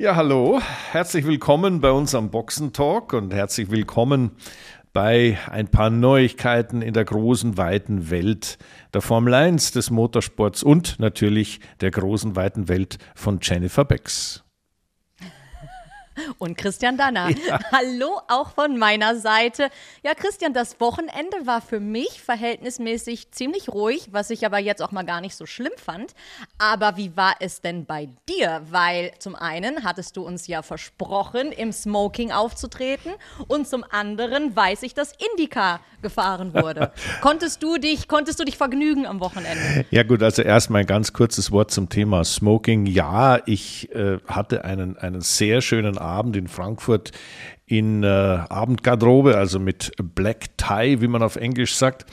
Ja, hallo, herzlich willkommen bei uns am Boxentalk und herzlich willkommen bei ein paar Neuigkeiten in der großen, weiten Welt der Formel 1, des Motorsports und natürlich der großen, weiten Welt von Jennifer Becks und Christian Danner. Ja. Hallo auch von meiner Seite. Ja, Christian, das Wochenende war für mich verhältnismäßig ziemlich ruhig, was ich aber jetzt auch mal gar nicht so schlimm fand. Aber wie war es denn bei dir? Weil zum einen hattest du uns ja versprochen, im Smoking aufzutreten und zum anderen weiß ich, dass Indica gefahren wurde. konntest du dich, konntest du dich vergnügen am Wochenende? Ja gut, also erstmal ein ganz kurzes Wort zum Thema Smoking. Ja, ich äh, hatte einen, einen sehr schönen Abend in Frankfurt in äh, Abendgarderobe, also mit Black Tie, wie man auf Englisch sagt.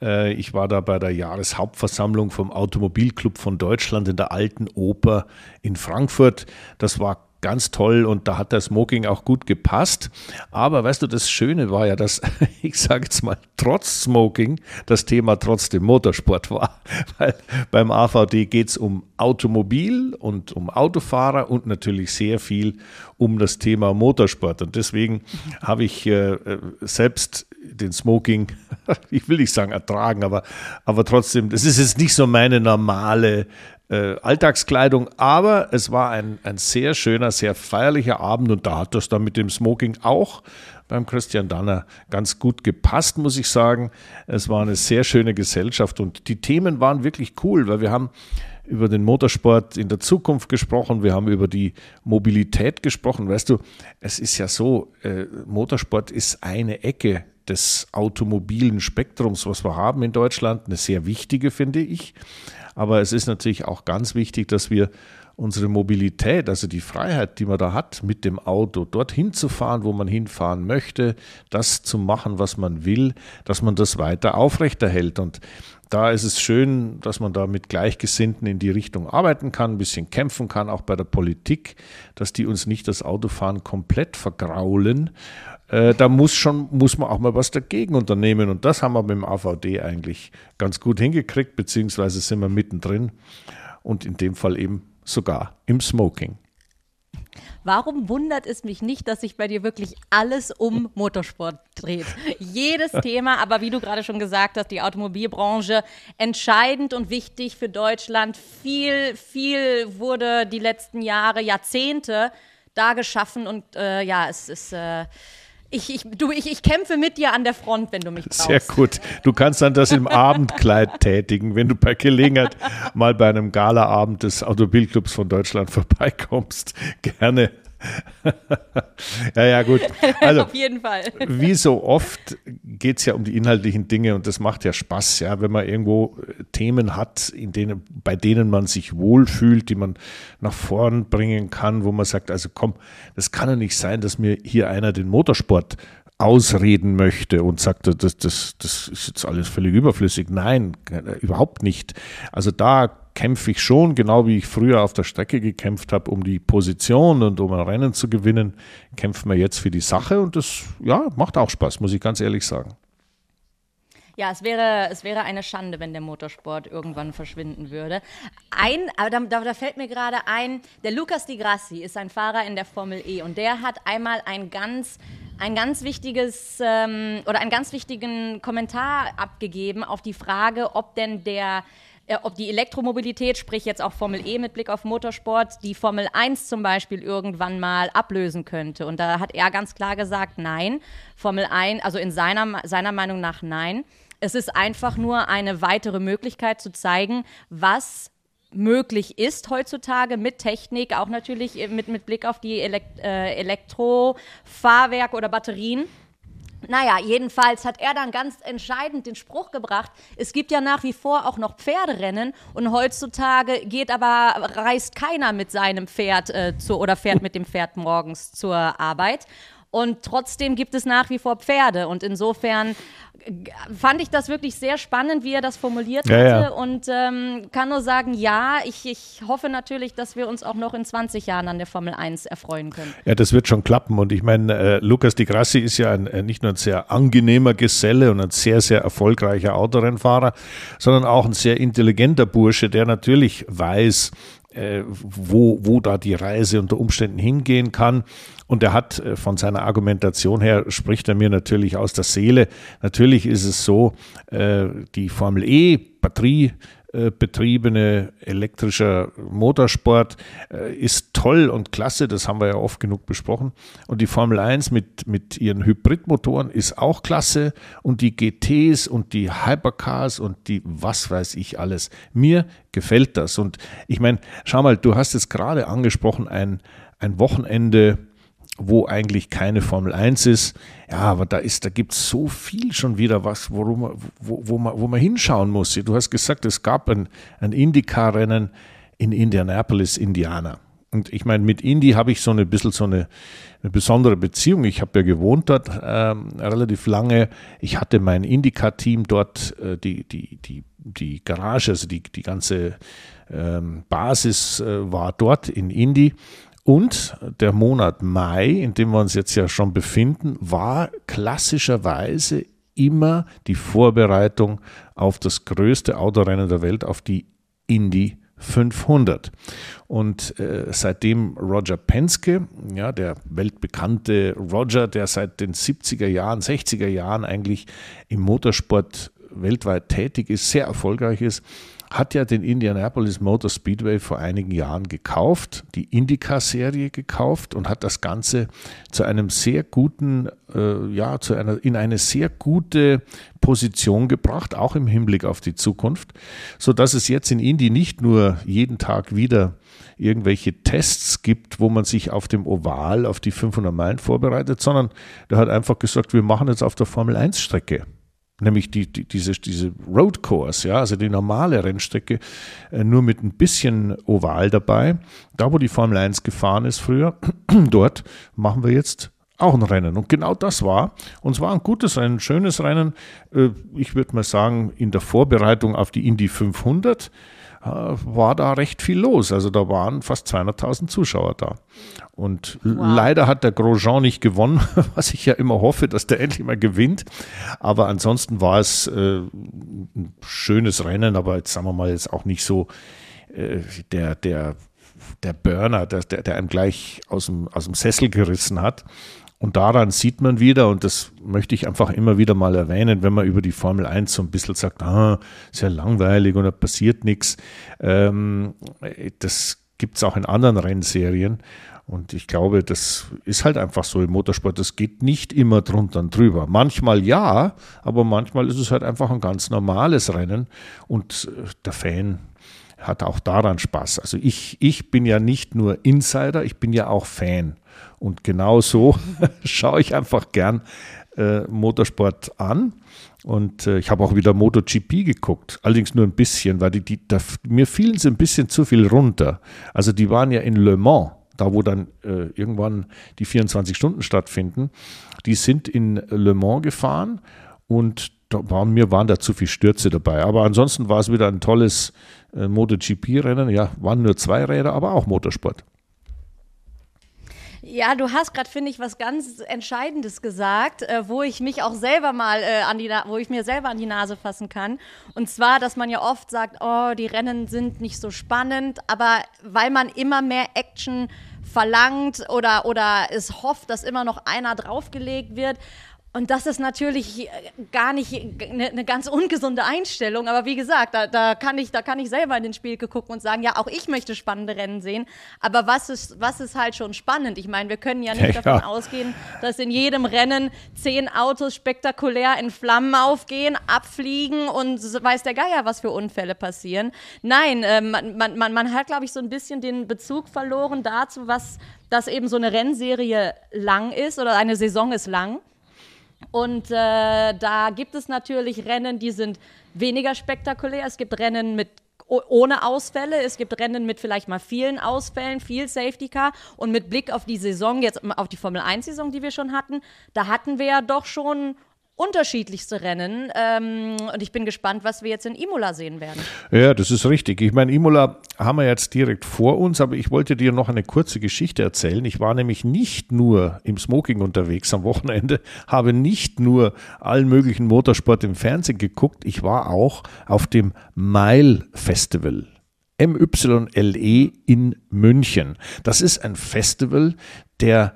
Äh, ich war da bei der Jahreshauptversammlung vom Automobilclub von Deutschland in der Alten Oper in Frankfurt. Das war ganz toll und da hat der Smoking auch gut gepasst. Aber weißt du, das Schöne war ja, dass, ich sage jetzt mal, trotz Smoking das Thema trotzdem Motorsport war. Weil beim AVD geht es um Automobil und um Autofahrer und natürlich sehr viel um das Thema Motorsport. Und deswegen habe ich äh, selbst den Smoking, ich will nicht sagen ertragen, aber, aber trotzdem, das ist jetzt nicht so meine normale äh, Alltagskleidung, aber es war ein, ein sehr schöner, sehr feierlicher Abend und da hat das dann mit dem Smoking auch beim Christian Danner ganz gut gepasst, muss ich sagen. Es war eine sehr schöne Gesellschaft und die Themen waren wirklich cool, weil wir haben über den Motorsport in der Zukunft gesprochen, wir haben über die Mobilität gesprochen. Weißt du, es ist ja so, äh, Motorsport ist eine Ecke des automobilen Spektrums, was wir haben in Deutschland, eine sehr wichtige, finde ich. Aber es ist natürlich auch ganz wichtig, dass wir unsere Mobilität, also die Freiheit, die man da hat, mit dem Auto dorthin zu fahren, wo man hinfahren möchte, das zu machen, was man will, dass man das weiter aufrechterhält. Und da ist es schön, dass man da mit Gleichgesinnten in die Richtung arbeiten kann, ein bisschen kämpfen kann, auch bei der Politik, dass die uns nicht das Autofahren komplett vergraulen. Äh, da muss schon, muss man auch mal was dagegen unternehmen. Und das haben wir mit dem AVD eigentlich ganz gut hingekriegt, beziehungsweise sind wir mittendrin und in dem Fall eben sogar im Smoking. Warum wundert es mich nicht, dass sich bei dir wirklich alles um Motorsport dreht? Jedes Thema, aber wie du gerade schon gesagt hast, die Automobilbranche entscheidend und wichtig für Deutschland. Viel, viel wurde die letzten Jahre, Jahrzehnte da geschaffen und äh, ja, es ist. Äh, ich, ich, du, ich, ich kämpfe mit dir an der Front, wenn du mich brauchst. Sehr gut. Du kannst dann das im Abendkleid tätigen, wenn du bei Gelegenheit mal bei einem Galaabend des Automobilclubs von Deutschland vorbeikommst. Gerne. ja, ja, gut. Also, Auf jeden Fall. Wie so oft geht es ja um die inhaltlichen Dinge und das macht ja Spaß, ja, wenn man irgendwo äh, Themen hat, in denen, bei denen man sich wohlfühlt, die man nach vorn bringen kann, wo man sagt, also komm, das kann ja nicht sein, dass mir hier einer den Motorsport ausreden möchte und sagt, das, das, das ist jetzt alles völlig überflüssig. Nein, äh, überhaupt nicht. Also da kämpfe ich schon, genau wie ich früher auf der Strecke gekämpft habe, um die Position und um ein Rennen zu gewinnen, kämpfen wir jetzt für die Sache und das ja, macht auch Spaß, muss ich ganz ehrlich sagen. Ja, es wäre, es wäre eine Schande, wenn der Motorsport irgendwann verschwinden würde. Ein, aber da, da, fällt mir gerade ein, der Lucas Di Grassi ist ein Fahrer in der Formel E und der hat einmal ein ganz ein ganz wichtiges ähm, oder einen ganz wichtigen Kommentar abgegeben auf die Frage, ob denn der ob die Elektromobilität, sprich jetzt auch Formel E mit Blick auf Motorsport, die Formel 1 zum Beispiel irgendwann mal ablösen könnte. Und da hat er ganz klar gesagt, nein, Formel 1, also in seiner, seiner Meinung nach nein. Es ist einfach nur eine weitere Möglichkeit zu zeigen, was möglich ist heutzutage mit Technik, auch natürlich mit, mit Blick auf die Elekt äh, Elektrofahrwerke oder Batterien. Naja, jedenfalls hat er dann ganz entscheidend den Spruch gebracht, es gibt ja nach wie vor auch noch Pferderennen und heutzutage geht aber, reist keiner mit seinem Pferd äh, zu, oder fährt mit dem Pferd morgens zur Arbeit. Und trotzdem gibt es nach wie vor Pferde. Und insofern fand ich das wirklich sehr spannend, wie er das formuliert ja, hatte. Ja. Und ähm, kann nur sagen, ja, ich, ich hoffe natürlich, dass wir uns auch noch in 20 Jahren an der Formel 1 erfreuen können. Ja, das wird schon klappen. Und ich meine, äh, Lukas Di Grassi ist ja ein, äh, nicht nur ein sehr angenehmer Geselle und ein sehr, sehr erfolgreicher Autorennfahrer, sondern auch ein sehr intelligenter Bursche, der natürlich weiß, äh, wo, wo da die Reise unter Umständen hingehen kann. Und er hat äh, von seiner Argumentation her, spricht er mir natürlich aus der Seele. Natürlich ist es so, äh, die Formel E, Batterie, äh, betriebene elektrischer Motorsport ist toll und klasse, das haben wir ja oft genug besprochen. Und die Formel 1 mit, mit ihren Hybridmotoren ist auch klasse und die GTs und die Hypercars und die was weiß ich alles. Mir gefällt das. Und ich meine, schau mal, du hast jetzt gerade angesprochen, ein, ein Wochenende wo eigentlich keine Formel 1 ist. Ja, aber da ist, da gibt es so viel schon wieder was, worum wo, wo, man, wo man hinschauen muss. Du hast gesagt, es gab ein, ein Indycar-Rennen in Indianapolis, Indiana. Und ich meine, mit Indy habe ich so ein bisschen so eine, eine besondere Beziehung. Ich habe ja gewohnt dort ähm, relativ lange. Ich hatte mein Indycar-Team dort, äh, die, die, die, die Garage, also die, die ganze ähm, Basis äh, war dort in Indy. Und der Monat Mai, in dem wir uns jetzt ja schon befinden, war klassischerweise immer die Vorbereitung auf das größte Autorennen der Welt, auf die Indy 500. Und äh, seitdem Roger Penske, ja, der weltbekannte Roger, der seit den 70er Jahren, 60er Jahren eigentlich im Motorsport weltweit tätig ist, sehr erfolgreich ist, hat ja den Indianapolis Motor Speedway vor einigen Jahren gekauft, die IndyCar-Serie gekauft und hat das Ganze zu einem sehr guten, äh, ja, zu einer, in eine sehr gute Position gebracht, auch im Hinblick auf die Zukunft, so dass es jetzt in Indy nicht nur jeden Tag wieder irgendwelche Tests gibt, wo man sich auf dem Oval auf die 500 Meilen vorbereitet, sondern der hat einfach gesagt, wir machen jetzt auf der Formel 1 Strecke nämlich die, die, diese, diese Road Course, ja, also die normale Rennstrecke, äh, nur mit ein bisschen Oval dabei. Da, wo die Formel 1 gefahren ist früher, dort machen wir jetzt auch ein Rennen. Und genau das war. Und es war ein gutes Rennen, ein schönes Rennen. Äh, ich würde mal sagen, in der Vorbereitung auf die Indy 500 äh, war da recht viel los. Also da waren fast 200.000 Zuschauer da. Und wow. leider hat der Grosjean nicht gewonnen, was ich ja immer hoffe, dass der endlich mal gewinnt. Aber ansonsten war es äh, ein schönes Rennen, aber jetzt sagen wir mal jetzt auch nicht so äh, der, der, der Burner, der, der einem gleich aus dem, aus dem Sessel gerissen hat. Und daran sieht man wieder, und das möchte ich einfach immer wieder mal erwähnen, wenn man über die Formel 1 so ein bisschen sagt, ah, sehr langweilig und da passiert nichts. Ähm, das gibt es auch in anderen Rennserien. Und ich glaube, das ist halt einfach so im Motorsport. Das geht nicht immer drunter und drüber. Manchmal ja, aber manchmal ist es halt einfach ein ganz normales Rennen. Und äh, der Fan hat auch daran Spaß. Also ich, ich bin ja nicht nur Insider, ich bin ja auch Fan. Und genau so schaue ich einfach gern äh, Motorsport an. Und äh, ich habe auch wieder MotoGP geguckt, allerdings nur ein bisschen, weil die, die, da, mir fielen sie ein bisschen zu viel runter. Also die waren ja in Le Mans, da wo dann äh, irgendwann die 24 Stunden stattfinden. Die sind in Le Mans gefahren und da waren, mir waren da zu viele Stürze dabei. Aber ansonsten war es wieder ein tolles äh, MotoGP-Rennen. Ja, waren nur zwei Räder, aber auch Motorsport. Ja, du hast gerade, finde ich, was ganz Entscheidendes gesagt, äh, wo ich mich auch selber mal äh, an die, Na wo ich mir selber an die Nase fassen kann. Und zwar, dass man ja oft sagt, oh, die Rennen sind nicht so spannend, aber weil man immer mehr Action verlangt oder, oder es hofft, dass immer noch einer draufgelegt wird, und das ist natürlich äh, gar nicht eine, eine ganz ungesunde Einstellung. Aber wie gesagt, da, da, kann ich, da kann ich selber in den Spiel gucken und sagen, ja, auch ich möchte spannende Rennen sehen. Aber was ist, was ist halt schon spannend? Ich meine, wir können ja nicht ja. davon ausgehen, dass in jedem Rennen zehn Autos spektakulär in Flammen aufgehen, abfliegen und weiß der Geier, was für Unfälle passieren. Nein, äh, man, man, man hat, glaube ich, so ein bisschen den Bezug verloren dazu, was, dass eben so eine Rennserie lang ist oder eine Saison ist lang. Und äh, da gibt es natürlich Rennen, die sind weniger spektakulär. Es gibt Rennen mit ohne Ausfälle. Es gibt Rennen mit vielleicht mal vielen Ausfällen, viel Safety Car. Und mit Blick auf die Saison, jetzt auf die Formel 1-Saison, die wir schon hatten, da hatten wir ja doch schon unterschiedlichste Rennen. Ähm, und ich bin gespannt, was wir jetzt in Imola sehen werden. Ja, das ist richtig. Ich meine, Imola haben wir jetzt direkt vor uns, aber ich wollte dir noch eine kurze Geschichte erzählen. Ich war nämlich nicht nur im Smoking unterwegs am Wochenende, habe nicht nur allen möglichen Motorsport im Fernsehen geguckt, ich war auch auf dem Mile Festival MYLE in München. Das ist ein Festival der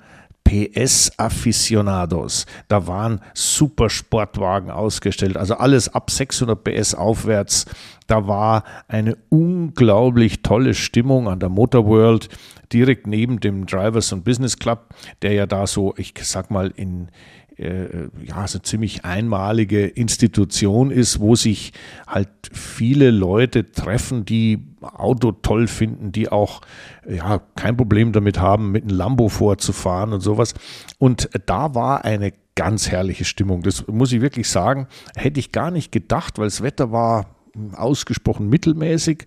PS-Aficionados. Da waren Supersportwagen ausgestellt, also alles ab 600 PS aufwärts. Da war eine unglaublich tolle Stimmung an der Motor World, direkt neben dem Drivers und Business Club, der ja da so, ich sag mal, in, ja, so ziemlich einmalige Institution ist, wo sich halt viele Leute treffen, die Auto toll finden, die auch ja, kein Problem damit haben, mit einem Lambo vorzufahren und sowas. Und da war eine ganz herrliche Stimmung. Das muss ich wirklich sagen, hätte ich gar nicht gedacht, weil das Wetter war ausgesprochen mittelmäßig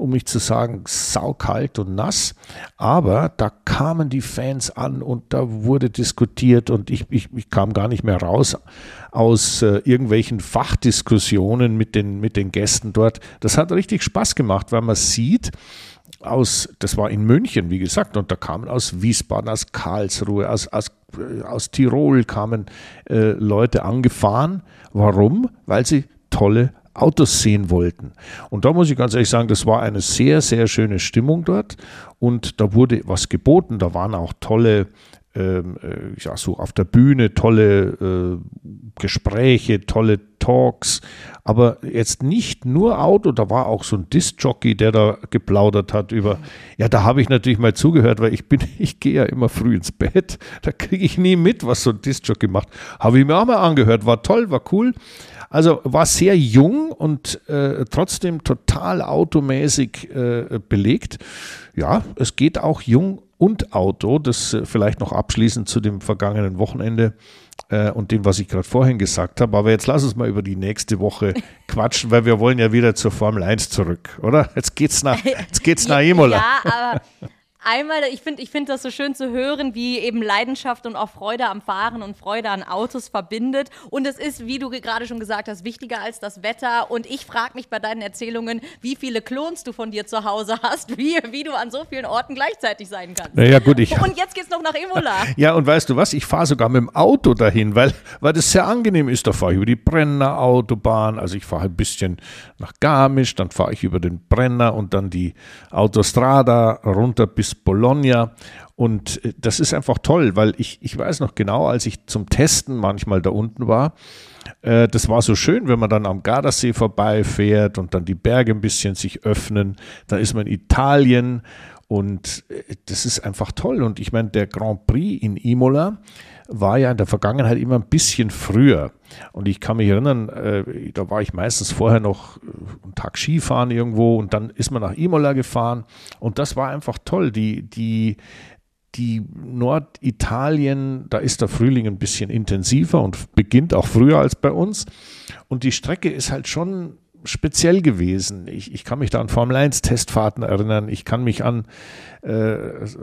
um nicht zu sagen saukalt und nass. Aber da kamen die Fans an und da wurde diskutiert und ich, ich, ich kam gar nicht mehr raus aus äh, irgendwelchen Fachdiskussionen mit den, mit den Gästen dort. Das hat richtig Spaß gemacht, weil man sieht, aus, das war in München, wie gesagt, und da kamen aus Wiesbaden, aus Karlsruhe, aus, aus, äh, aus Tirol kamen äh, Leute angefahren. Warum? Weil sie tolle Autos sehen wollten. Und da muss ich ganz ehrlich sagen, das war eine sehr, sehr schöne Stimmung dort. Und da wurde was geboten. Da waren auch tolle, ähm, äh, ja, so auf der Bühne tolle äh, Gespräche, tolle Talks. Aber jetzt nicht nur Auto, da war auch so ein Disc-Jockey, der da geplaudert hat über, ja, da habe ich natürlich mal zugehört, weil ich bin, ich gehe ja immer früh ins Bett. Da kriege ich nie mit, was so ein Disc-Jockey macht. Habe ich mir auch mal angehört, war toll, war cool. Also war sehr jung und äh, trotzdem total automäßig äh, belegt. Ja, es geht auch jung und Auto. Das äh, vielleicht noch abschließend zu dem vergangenen Wochenende äh, und dem, was ich gerade vorhin gesagt habe. Aber jetzt lass uns mal über die nächste Woche quatschen, weil wir wollen ja wieder zur Formel 1 zurück, oder? Jetzt geht's nach, jetzt geht's nach Imola. Ja, aber Einmal, ich finde ich find das so schön zu hören, wie eben Leidenschaft und auch Freude am Fahren und Freude an Autos verbindet. Und es ist, wie du gerade schon gesagt hast, wichtiger als das Wetter. Und ich frage mich bei deinen Erzählungen, wie viele Klons du von dir zu Hause hast, wie, wie du an so vielen Orten gleichzeitig sein kannst. Naja, gut, ich. Und jetzt geht's noch nach Imola. Ja, und weißt du was? Ich fahre sogar mit dem Auto dahin, weil, weil das sehr angenehm ist. Da fahre ich über die Brenner Autobahn. Also ich fahre ein bisschen nach Garmisch, dann fahre ich über den Brenner und dann die Autostrada runter bis bis Bologna. Und äh, das ist einfach toll, weil ich, ich weiß noch genau, als ich zum Testen manchmal da unten war, äh, das war so schön, wenn man dann am Gardasee vorbeifährt und dann die Berge ein bisschen sich öffnen. Dann ist man in Italien und äh, das ist einfach toll. Und ich meine, der Grand Prix in Imola, war ja in der Vergangenheit immer ein bisschen früher. Und ich kann mich erinnern, äh, da war ich meistens vorher noch äh, einen Tag Skifahren irgendwo und dann ist man nach Imola gefahren. Und das war einfach toll. Die, die, die Norditalien, da ist der Frühling ein bisschen intensiver und beginnt auch früher als bei uns. Und die Strecke ist halt schon speziell gewesen. Ich, ich kann mich da an Formel 1 Testfahrten erinnern. Ich kann mich an äh,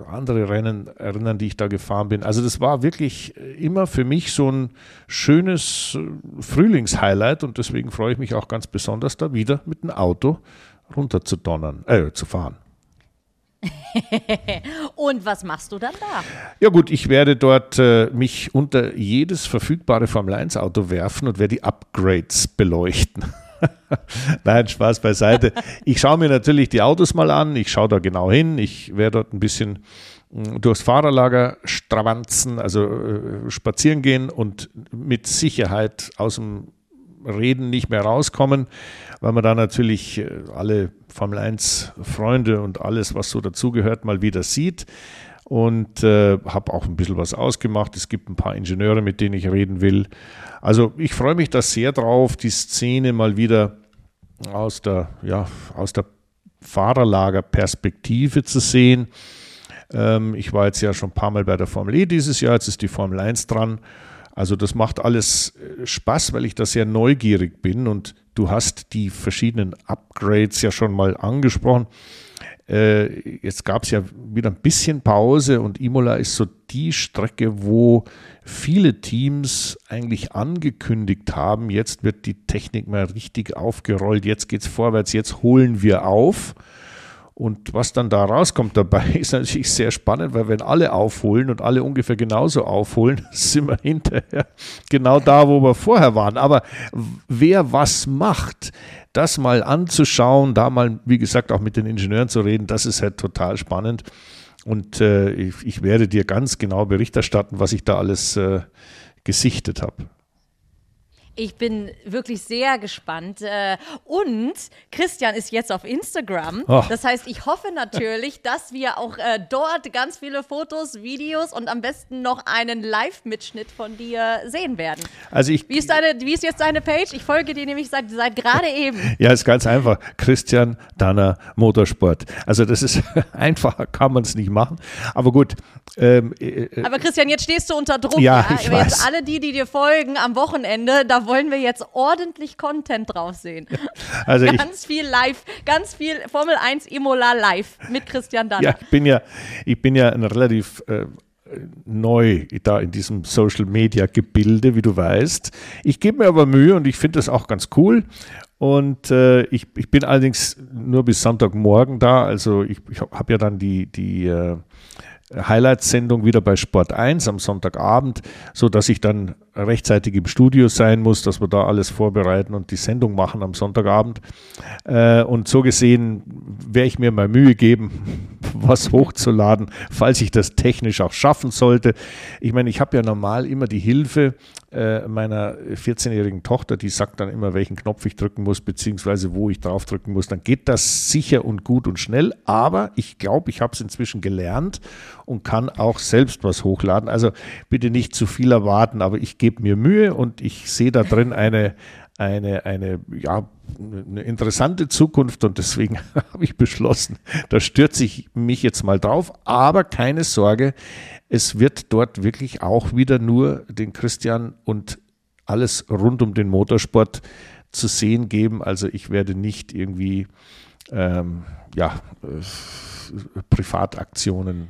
andere Rennen erinnern, die ich da gefahren bin. Also das war wirklich immer für mich so ein schönes äh, Frühlingshighlight und deswegen freue ich mich auch ganz besonders da wieder mit dem Auto runter zu donnern, äh, zu fahren. und was machst du dann da? Ja gut, ich werde dort äh, mich unter jedes verfügbare Formel 1 Auto werfen und werde die Upgrades beleuchten. Nein, Spaß beiseite. Ich schaue mir natürlich die Autos mal an, ich schaue da genau hin, ich werde dort ein bisschen mm, durchs Fahrerlager stravanzen, also äh, spazieren gehen und mit Sicherheit aus dem Reden nicht mehr rauskommen, weil man da natürlich äh, alle Formel 1 Freunde und alles, was so dazugehört, mal wieder sieht und äh, habe auch ein bisschen was ausgemacht. Es gibt ein paar Ingenieure, mit denen ich reden will. Also ich freue mich da sehr drauf, die Szene mal wieder aus der, ja, aus der Fahrerlagerperspektive zu sehen. Ähm, ich war jetzt ja schon ein paar Mal bei der Formel E dieses Jahr, jetzt ist die Formel 1 dran. Also das macht alles äh, Spaß, weil ich da sehr neugierig bin und du hast die verschiedenen Upgrades ja schon mal angesprochen. Äh, jetzt gab es ja wieder ein bisschen Pause und Imola ist so die Strecke, wo viele Teams eigentlich angekündigt haben, jetzt wird die Technik mal richtig aufgerollt, jetzt geht es vorwärts, jetzt holen wir auf. Und was dann da rauskommt dabei, ist natürlich sehr spannend, weil wenn alle aufholen und alle ungefähr genauso aufholen, sind wir hinterher genau da, wo wir vorher waren. Aber wer was macht, das mal anzuschauen, da mal, wie gesagt, auch mit den Ingenieuren zu reden, das ist halt total spannend. Und äh, ich, ich, werde dir ganz genau Bericht erstatten, was ich da alles äh, gesichtet habe. Ich bin wirklich sehr gespannt. Äh, und Christian ist jetzt auf Instagram. Oh. Das heißt, ich hoffe natürlich, dass wir auch äh, dort ganz viele Fotos, Videos und am besten noch einen Live-Mitschnitt von dir sehen werden. Also ich, wie, ist deine, wie ist jetzt deine Page? Ich folge dir nämlich seit, seit gerade eben. Ja, ist ganz einfach. Christian Danner Motorsport. Also das ist einfacher, kann man es nicht machen. Aber gut. Ähm, äh, äh, Aber Christian, jetzt stehst du unter Druck. Ja, ja? ich jetzt alle die, die dir folgen am Wochenende, da wollen wir jetzt ordentlich Content drauf sehen. Also ganz ich, viel live, ganz viel Formel 1 Imola live mit Christian Danner. Ja, ich bin ja, ich bin ja ein relativ äh, neu da in diesem Social Media Gebilde, wie du weißt. Ich gebe mir aber Mühe und ich finde das auch ganz cool. Und äh, ich, ich bin allerdings nur bis Sonntagmorgen da. Also ich, ich habe ja dann die, die äh, Highlights-Sendung wieder bei Sport 1 am Sonntagabend, so dass ich dann rechtzeitig im Studio sein muss, dass wir da alles vorbereiten und die Sendung machen am Sonntagabend. Äh, und so gesehen werde ich mir mal Mühe geben, was hochzuladen, falls ich das technisch auch schaffen sollte. Ich meine, ich habe ja normal immer die Hilfe äh, meiner 14-jährigen Tochter, die sagt dann immer, welchen Knopf ich drücken muss, beziehungsweise wo ich drauf drücken muss. Dann geht das sicher und gut und schnell. Aber ich glaube, ich habe es inzwischen gelernt und kann auch selbst was hochladen. Also bitte nicht zu viel erwarten, aber ich gebe mir Mühe und ich sehe da drin eine, eine, eine, ja, eine interessante Zukunft und deswegen habe ich beschlossen, da stürze ich mich jetzt mal drauf. Aber keine Sorge, es wird dort wirklich auch wieder nur den Christian und alles rund um den Motorsport zu sehen geben. Also ich werde nicht irgendwie ähm, ja, äh, Privataktionen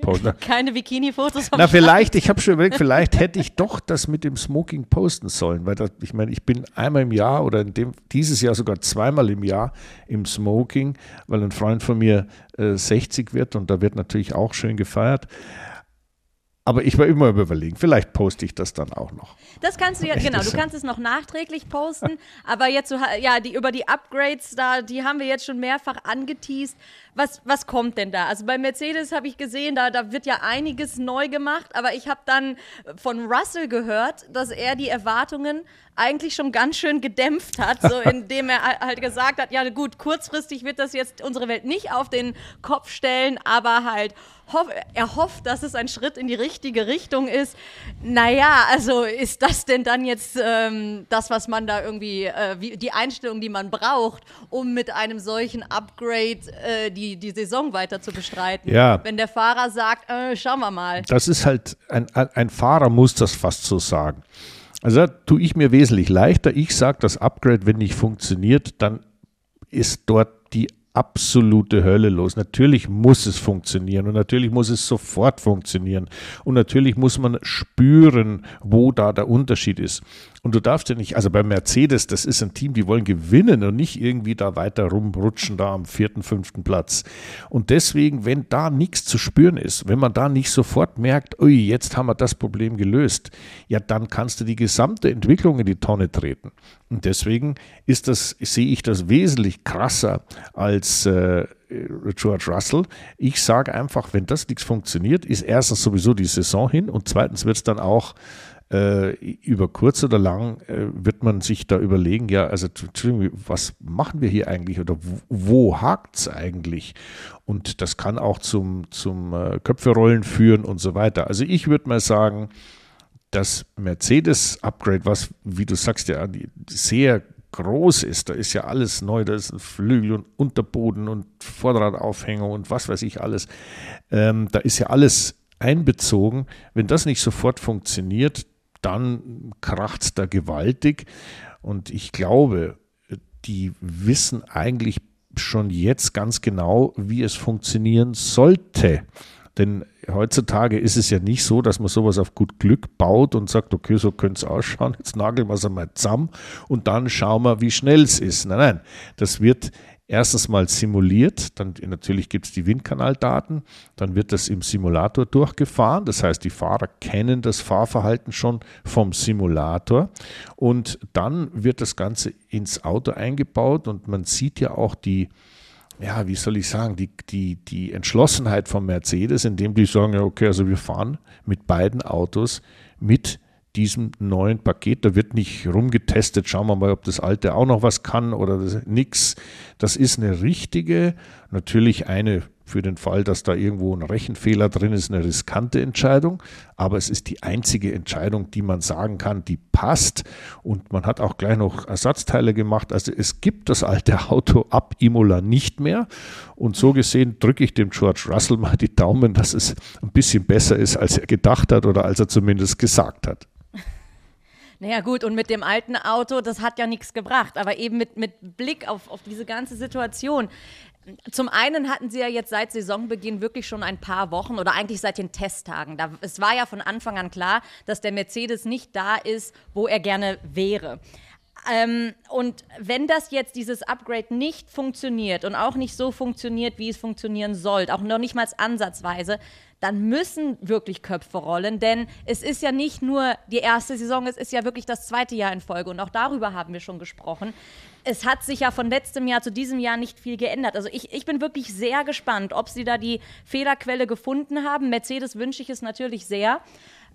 posten. Keine Bikini-Fotos. Na, vielleicht, ich habe schon überlegt, vielleicht hätte ich doch das mit dem Smoking posten sollen, weil das, ich meine, ich bin einmal im Jahr oder in dem, dieses Jahr sogar zweimal im Jahr im Smoking, weil ein Freund von mir äh, 60 wird und da wird natürlich auch schön gefeiert. Aber ich war immer überlegen, vielleicht poste ich das dann auch noch. Das kannst du ja, genau, du kannst es noch nachträglich posten, aber jetzt ja, die, über die Upgrades da, die haben wir jetzt schon mehrfach angeteased. Was, was kommt denn da? Also bei Mercedes habe ich gesehen, da, da wird ja einiges neu gemacht, aber ich habe dann von Russell gehört, dass er die Erwartungen eigentlich schon ganz schön gedämpft hat, so indem er halt gesagt hat, ja gut, kurzfristig wird das jetzt unsere Welt nicht auf den Kopf stellen, aber halt er hofft, dass es ein Schritt in die richtige Richtung ist. Naja, also ist das denn dann jetzt ähm, das, was man da irgendwie, äh, wie, die Einstellung, die man braucht, um mit einem solchen Upgrade äh, die, die Saison weiter zu bestreiten? Ja. Wenn der Fahrer sagt, äh, schauen wir mal. Das ist halt, ein, ein Fahrer muss das fast so sagen. Also tue ich mir wesentlich leichter. Ich sage, das Upgrade, wenn nicht funktioniert, dann ist dort die absolute Hölle los. Natürlich muss es funktionieren und natürlich muss es sofort funktionieren und natürlich muss man spüren, wo da der Unterschied ist. Und du darfst ja nicht, also bei Mercedes, das ist ein Team, die wollen gewinnen und nicht irgendwie da weiter rumrutschen, da am vierten, fünften Platz. Und deswegen, wenn da nichts zu spüren ist, wenn man da nicht sofort merkt, ui, jetzt haben wir das Problem gelöst, ja, dann kannst du die gesamte Entwicklung in die Tonne treten. Und deswegen ist das, sehe ich das wesentlich krasser als äh, George Russell. Ich sage einfach, wenn das nichts funktioniert, ist erstens sowieso die Saison hin und zweitens wird es dann auch äh, über kurz oder lang äh, wird man sich da überlegen, ja, also was machen wir hier eigentlich oder wo, wo hakt es eigentlich? Und das kann auch zum, zum äh, Köpferollen führen und so weiter. Also ich würde mal sagen, das Mercedes-Upgrade, was, wie du sagst, ja, sehr groß ist, da ist ja alles neu, da ist ein Flügel und Unterboden und Vorderradaufhänger und was weiß ich alles. Ähm, da ist ja alles einbezogen. Wenn das nicht sofort funktioniert, dann kracht es da gewaltig. Und ich glaube, die wissen eigentlich schon jetzt ganz genau, wie es funktionieren sollte. Denn heutzutage ist es ja nicht so, dass man sowas auf gut Glück baut und sagt, okay, so könnte es ausschauen, jetzt nageln wir es einmal zusammen und dann schauen wir, wie schnell es ist. Nein, nein, das wird erstens mal simuliert, dann natürlich gibt es die Windkanaldaten, dann wird das im Simulator durchgefahren, das heißt, die Fahrer kennen das Fahrverhalten schon vom Simulator. Und dann wird das Ganze ins Auto eingebaut und man sieht ja auch die, ja, wie soll ich sagen, die, die, die Entschlossenheit von Mercedes, indem die sagen, ja, okay, also wir fahren mit beiden Autos mit diesem neuen Paket. Da wird nicht rumgetestet, schauen wir mal, ob das alte auch noch was kann oder nichts. Das ist eine richtige, natürlich eine für den Fall, dass da irgendwo ein Rechenfehler drin ist, eine riskante Entscheidung. Aber es ist die einzige Entscheidung, die man sagen kann, die passt. Und man hat auch gleich noch Ersatzteile gemacht. Also es gibt das alte Auto ab Imola nicht mehr. Und so gesehen drücke ich dem George Russell mal die Daumen, dass es ein bisschen besser ist, als er gedacht hat oder als er zumindest gesagt hat. Naja gut, und mit dem alten Auto, das hat ja nichts gebracht, aber eben mit, mit Blick auf, auf diese ganze Situation. Zum einen hatten sie ja jetzt seit Saisonbeginn wirklich schon ein paar Wochen oder eigentlich seit den Testtagen. Da, es war ja von Anfang an klar, dass der Mercedes nicht da ist, wo er gerne wäre. Ähm, und wenn das jetzt, dieses Upgrade nicht funktioniert und auch nicht so funktioniert, wie es funktionieren sollte, auch noch nicht mal ansatzweise, dann müssen wirklich Köpfe rollen, denn es ist ja nicht nur die erste Saison, es ist ja wirklich das zweite Jahr in Folge und auch darüber haben wir schon gesprochen. Es hat sich ja von letztem Jahr zu diesem Jahr nicht viel geändert. Also ich, ich bin wirklich sehr gespannt, ob sie da die Fehlerquelle gefunden haben. Mercedes wünsche ich es natürlich sehr.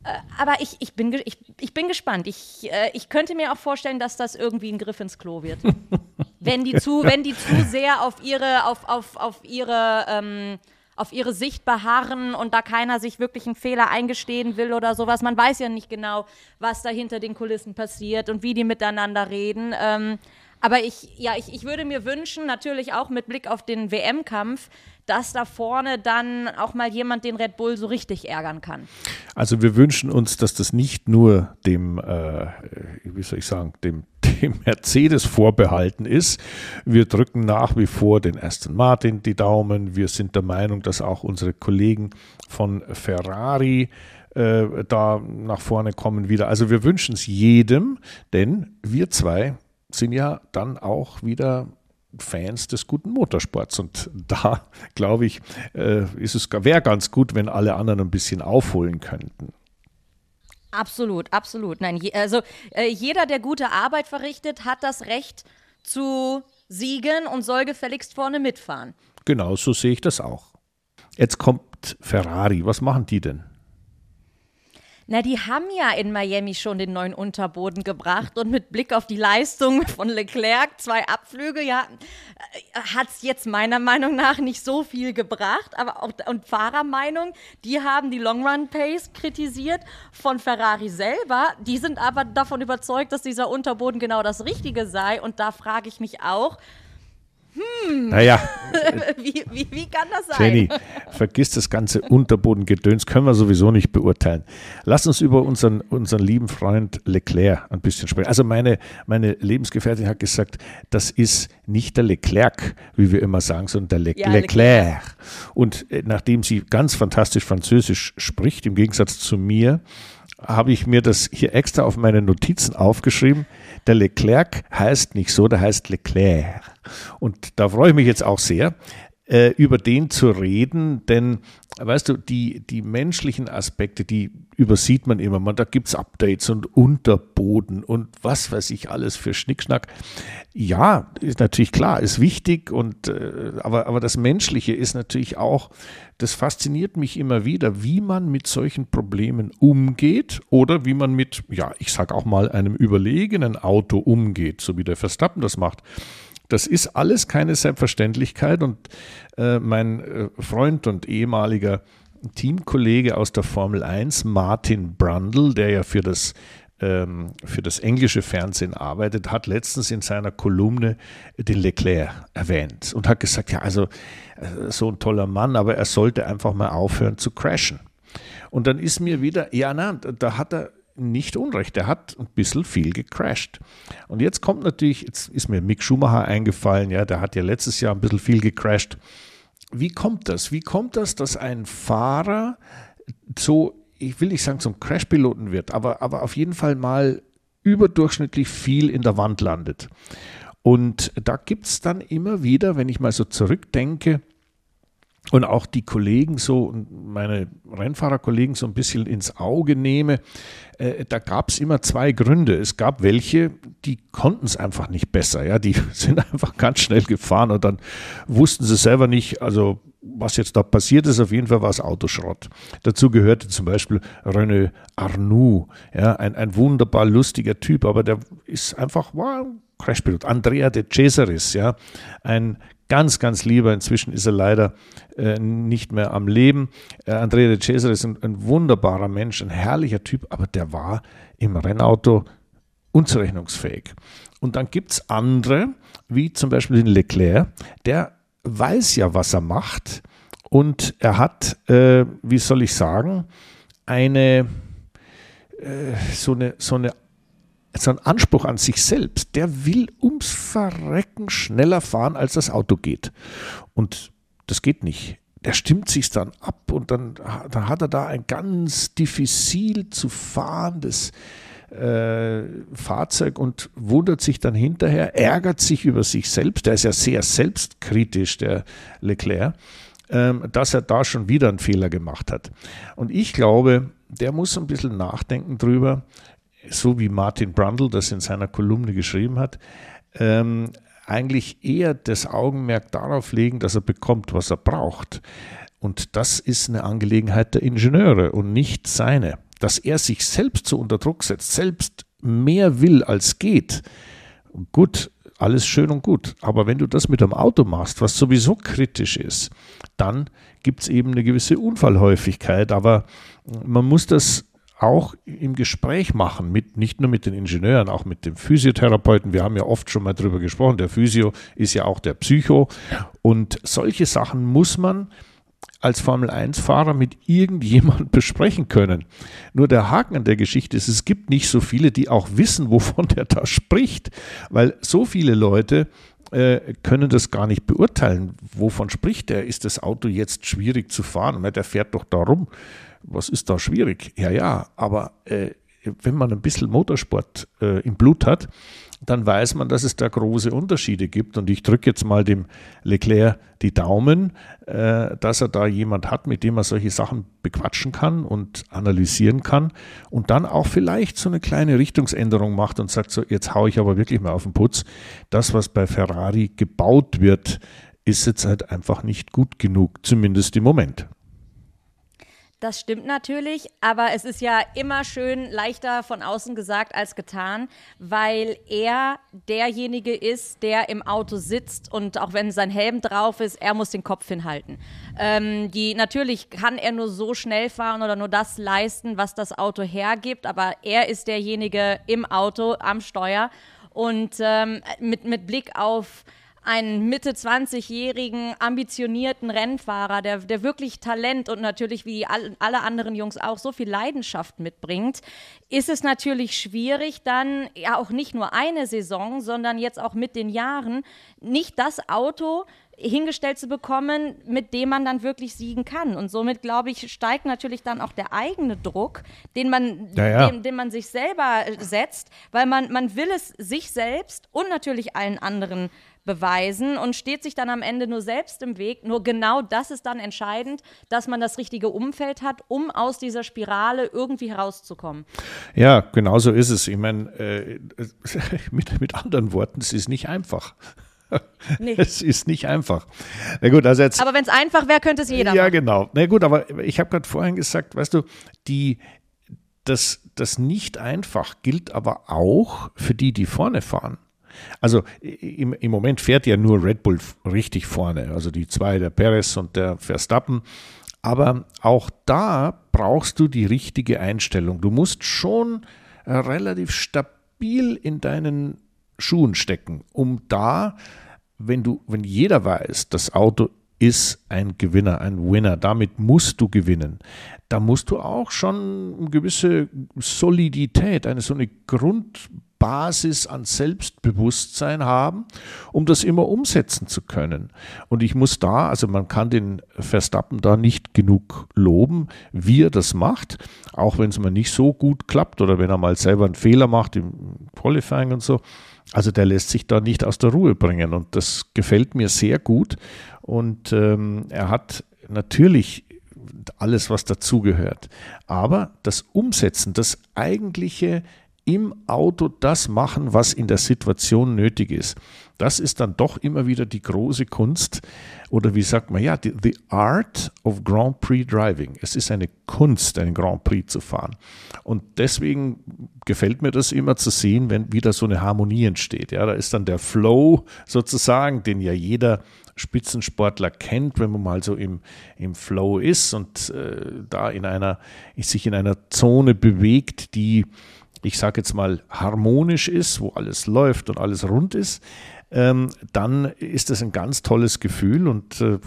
Äh, aber ich, ich, bin, ich, ich bin gespannt. Ich, äh, ich könnte mir auch vorstellen, dass das irgendwie ein Griff ins Klo wird. wenn, die zu, wenn die zu sehr auf ihre, auf, auf, auf ihre, ähm, auf ihre Sicht beharren und da keiner sich wirklich einen Fehler eingestehen will oder sowas. Man weiß ja nicht genau, was da hinter den Kulissen passiert und wie die miteinander reden. Ähm, aber ich, ja, ich, ich würde mir wünschen, natürlich auch mit Blick auf den WM-Kampf, dass da vorne dann auch mal jemand den Red Bull so richtig ärgern kann. Also wir wünschen uns, dass das nicht nur dem, äh, wie soll ich sagen, dem, dem Mercedes vorbehalten ist. Wir drücken nach wie vor den Aston Martin die Daumen. Wir sind der Meinung, dass auch unsere Kollegen von Ferrari äh, da nach vorne kommen wieder. Also wir wünschen es jedem, denn wir zwei sind ja dann auch wieder Fans des guten Motorsports. Und da, glaube ich, äh, ist es wäre ganz gut, wenn alle anderen ein bisschen aufholen könnten. Absolut, absolut. Nein, je, also äh, jeder, der gute Arbeit verrichtet, hat das Recht zu siegen und soll gefälligst vorne mitfahren. Genau, so sehe ich das auch. Jetzt kommt Ferrari. Was machen die denn? Na, die haben ja in Miami schon den neuen Unterboden gebracht und mit Blick auf die Leistung von Leclerc, zwei Abflüge, ja, äh, hat es jetzt meiner Meinung nach nicht so viel gebracht. Aber auch, und Fahrermeinung, die haben die Long Run Pace kritisiert von Ferrari selber. Die sind aber davon überzeugt, dass dieser Unterboden genau das Richtige sei. Und da frage ich mich auch, hm. Naja. wie, wie, wie kann das sein? Jenny, vergiss das ganze Unterbodengedöns, können wir sowieso nicht beurteilen. Lass uns über unseren, unseren lieben Freund Leclerc ein bisschen sprechen. Also meine, meine Lebensgefährtin hat gesagt, das ist nicht der Leclerc, wie wir immer sagen, sondern der Le ja, Leclerc. Leclerc. Und äh, nachdem sie ganz fantastisch Französisch spricht, im Gegensatz zu mir, habe ich mir das hier extra auf meine Notizen aufgeschrieben. Der Leclerc heißt nicht so, der heißt Leclerc. Und da freue ich mich jetzt auch sehr, äh, über den zu reden, denn weißt du, die, die menschlichen Aspekte, die übersieht man immer. Man, da gibt es Updates und Unterboden und was weiß ich alles für Schnickschnack. Ja, ist natürlich klar, ist wichtig, und, äh, aber, aber das Menschliche ist natürlich auch, das fasziniert mich immer wieder, wie man mit solchen Problemen umgeht oder wie man mit, ja, ich sag auch mal, einem überlegenen Auto umgeht, so wie der Verstappen das macht. Das ist alles keine Selbstverständlichkeit und äh, mein äh, Freund und ehemaliger Teamkollege aus der Formel 1, Martin Brundle, der ja für das für das englische Fernsehen arbeitet, hat letztens in seiner Kolumne den Leclerc erwähnt und hat gesagt, ja, also äh, so ein toller Mann, aber er sollte einfach mal aufhören zu crashen. Und dann ist mir wieder, ja, na, da hat er nicht unrecht. Er hat ein bisschen viel gecrashed. Und jetzt kommt natürlich, jetzt ist mir Mick Schumacher eingefallen, ja, der hat ja letztes Jahr ein bisschen viel gecrashed. Wie kommt das? Wie kommt das, dass ein Fahrer so, ich will nicht sagen zum Crashpiloten wird, aber, aber auf jeden Fall mal überdurchschnittlich viel in der Wand landet? Und da gibt es dann immer wieder, wenn ich mal so zurückdenke, und auch die Kollegen so, meine Rennfahrerkollegen so ein bisschen ins Auge nehme, äh, da gab es immer zwei Gründe. Es gab welche, die konnten es einfach nicht besser. Ja, die sind einfach ganz schnell gefahren und dann wussten sie selber nicht, also was jetzt da passiert ist, auf jeden Fall war es Autoschrott. Dazu gehörte zum Beispiel René Arnoux, ja, ein, ein wunderbar lustiger Typ, aber der ist einfach, war ein Crashpilot. Andrea de Cesaris, ja, ein ganz, ganz lieber. Inzwischen ist er leider äh, nicht mehr am Leben. Äh, Andrea de Cesare ist ein, ein, wunderbarer Mensch, ein herrlicher Typ, aber der war im Rennauto unzurechnungsfähig. Und dann gibt es andere, wie zum Beispiel den Leclerc, der weiß ja, was er macht und er hat, äh, wie soll ich sagen, eine äh, so eine, so eine so ein Anspruch an sich selbst, der will ums Verrecken schneller fahren, als das Auto geht. Und das geht nicht. Der stimmt sich dann ab und dann, dann hat er da ein ganz diffizil zu fahrendes äh, Fahrzeug und wundert sich dann hinterher, ärgert sich über sich selbst. Der ist ja sehr selbstkritisch, der Leclerc, ähm, dass er da schon wieder einen Fehler gemacht hat. Und ich glaube, der muss ein bisschen nachdenken drüber, so wie Martin Brundle das in seiner Kolumne geschrieben hat, ähm, eigentlich eher das Augenmerk darauf legen, dass er bekommt, was er braucht. Und das ist eine Angelegenheit der Ingenieure und nicht seine. Dass er sich selbst so unter Druck setzt, selbst mehr will als geht. Gut, alles schön und gut. Aber wenn du das mit einem Auto machst, was sowieso kritisch ist, dann gibt es eben eine gewisse Unfallhäufigkeit. Aber man muss das auch im Gespräch machen, mit, nicht nur mit den Ingenieuren, auch mit dem Physiotherapeuten. Wir haben ja oft schon mal drüber gesprochen. Der Physio ist ja auch der Psycho. Und solche Sachen muss man als Formel-1-Fahrer mit irgendjemandem besprechen können. Nur der Haken an der Geschichte ist, es gibt nicht so viele, die auch wissen, wovon der da spricht, weil so viele Leute äh, können das gar nicht beurteilen. Wovon spricht er? Ist das Auto jetzt schwierig zu fahren? Der fährt doch da rum was ist da schwierig? Ja, ja, aber äh, wenn man ein bisschen Motorsport äh, im Blut hat, dann weiß man, dass es da große Unterschiede gibt. Und ich drücke jetzt mal dem Leclerc die Daumen, äh, dass er da jemand hat, mit dem er solche Sachen bequatschen kann und analysieren kann und dann auch vielleicht so eine kleine Richtungsänderung macht und sagt so, jetzt haue ich aber wirklich mal auf den Putz. Das, was bei Ferrari gebaut wird, ist jetzt halt einfach nicht gut genug, zumindest im Moment. Das stimmt natürlich, aber es ist ja immer schön leichter von außen gesagt als getan, weil er derjenige ist, der im Auto sitzt und auch wenn sein Helm drauf ist, er muss den Kopf hinhalten. Ähm, die, natürlich kann er nur so schnell fahren oder nur das leisten, was das Auto hergibt, aber er ist derjenige im Auto am Steuer und ähm, mit, mit Blick auf einen Mitte 20-jährigen, ambitionierten Rennfahrer, der, der wirklich Talent und natürlich wie all, alle anderen Jungs auch so viel Leidenschaft mitbringt, ist es natürlich schwierig, dann ja auch nicht nur eine Saison, sondern jetzt auch mit den Jahren nicht das Auto hingestellt zu bekommen, mit dem man dann wirklich siegen kann. Und somit, glaube ich, steigt natürlich dann auch der eigene Druck, den man, ja, ja. Den, den, man sich selber setzt, weil man, man will es sich selbst und natürlich allen anderen beweisen und steht sich dann am Ende nur selbst im Weg. Nur genau das ist dann entscheidend, dass man das richtige Umfeld hat, um aus dieser Spirale irgendwie herauszukommen. Ja, genau so ist es. Ich meine, äh, mit, mit anderen Worten, es ist nicht einfach. Nee. Es ist nicht einfach. Na gut, also jetzt, aber wenn es einfach wäre, könnte es jeder. Ja, machen. genau. Na gut, aber ich habe gerade vorhin gesagt, weißt du, die, das, das nicht einfach gilt aber auch für die, die vorne fahren. Also im, im Moment fährt ja nur Red Bull richtig vorne, also die zwei, der Perez und der Verstappen. Aber auch da brauchst du die richtige Einstellung. Du musst schon äh, relativ stabil in deinen Schuhen stecken, um da, wenn du, wenn jeder weiß, das Auto ist ein Gewinner, ein Winner. Damit musst du gewinnen. Da musst du auch schon eine gewisse Solidität, eine so eine Grund Basis an Selbstbewusstsein haben, um das immer umsetzen zu können. Und ich muss da, also man kann den Verstappen da nicht genug loben, wie er das macht, auch wenn es mal nicht so gut klappt oder wenn er mal selber einen Fehler macht im Qualifying und so. Also der lässt sich da nicht aus der Ruhe bringen und das gefällt mir sehr gut. Und ähm, er hat natürlich alles, was dazugehört. Aber das Umsetzen, das eigentliche im Auto das machen, was in der Situation nötig ist. Das ist dann doch immer wieder die große Kunst oder wie sagt man, ja, the, the art of Grand Prix Driving. Es ist eine Kunst, einen Grand Prix zu fahren. Und deswegen gefällt mir das immer zu sehen, wenn wieder so eine Harmonie entsteht. Ja, da ist dann der Flow sozusagen, den ja jeder Spitzensportler kennt, wenn man mal so im, im Flow ist und äh, da in einer, sich in einer Zone bewegt, die ich sage jetzt mal, harmonisch ist, wo alles läuft und alles rund ist, ähm, dann ist das ein ganz tolles Gefühl. Und äh,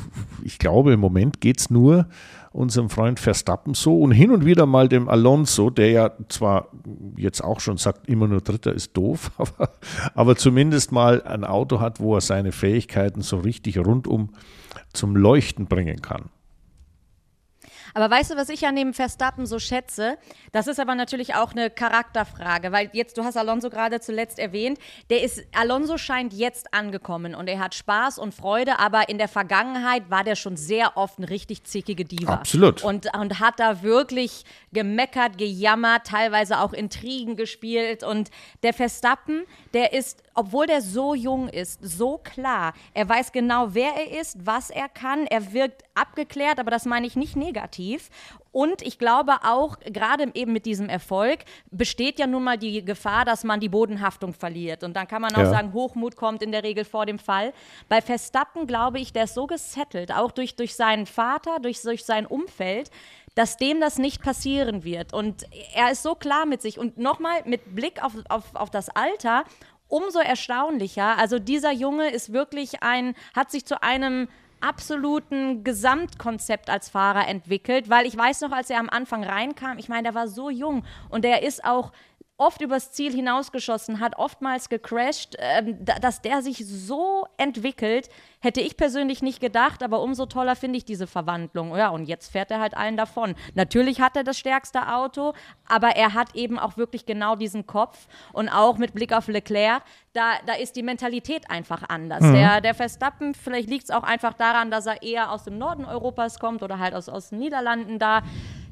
ich glaube, im Moment geht es nur unserem Freund Verstappen so und hin und wieder mal dem Alonso, der ja zwar jetzt auch schon sagt, immer nur Dritter ist doof, aber, aber zumindest mal ein Auto hat, wo er seine Fähigkeiten so richtig rundum zum Leuchten bringen kann. Aber weißt du, was ich an dem Verstappen so schätze? Das ist aber natürlich auch eine Charakterfrage, weil jetzt, du hast Alonso gerade zuletzt erwähnt, der ist, Alonso scheint jetzt angekommen und er hat Spaß und Freude, aber in der Vergangenheit war der schon sehr oft eine richtig zickige Diva. Absolut. Und, und hat da wirklich gemeckert, gejammert, teilweise auch Intrigen gespielt und der Verstappen, der ist obwohl der so jung ist, so klar. Er weiß genau, wer er ist, was er kann. Er wirkt abgeklärt, aber das meine ich nicht negativ. Und ich glaube auch, gerade eben mit diesem Erfolg besteht ja nun mal die Gefahr, dass man die Bodenhaftung verliert. Und dann kann man auch ja. sagen, Hochmut kommt in der Regel vor dem Fall. Bei Verstappen glaube ich, der ist so gesettelt, auch durch, durch seinen Vater, durch, durch sein Umfeld, dass dem das nicht passieren wird. Und er ist so klar mit sich. Und nochmal mit Blick auf, auf, auf das Alter umso erstaunlicher. Also dieser Junge ist wirklich ein, hat sich zu einem absoluten Gesamtkonzept als Fahrer entwickelt, weil ich weiß noch, als er am Anfang reinkam, ich meine, der war so jung und der ist auch oft übers Ziel hinausgeschossen hat, oftmals gecrashed, äh, dass der sich so entwickelt, hätte ich persönlich nicht gedacht, aber umso toller finde ich diese Verwandlung. Ja, und jetzt fährt er halt allen davon. Natürlich hat er das stärkste Auto, aber er hat eben auch wirklich genau diesen Kopf und auch mit Blick auf Leclerc, da, da ist die Mentalität einfach anders. Mhm. Der, der Verstappen, vielleicht liegt es auch einfach daran, dass er eher aus dem Norden Europas kommt oder halt aus, aus den Niederlanden da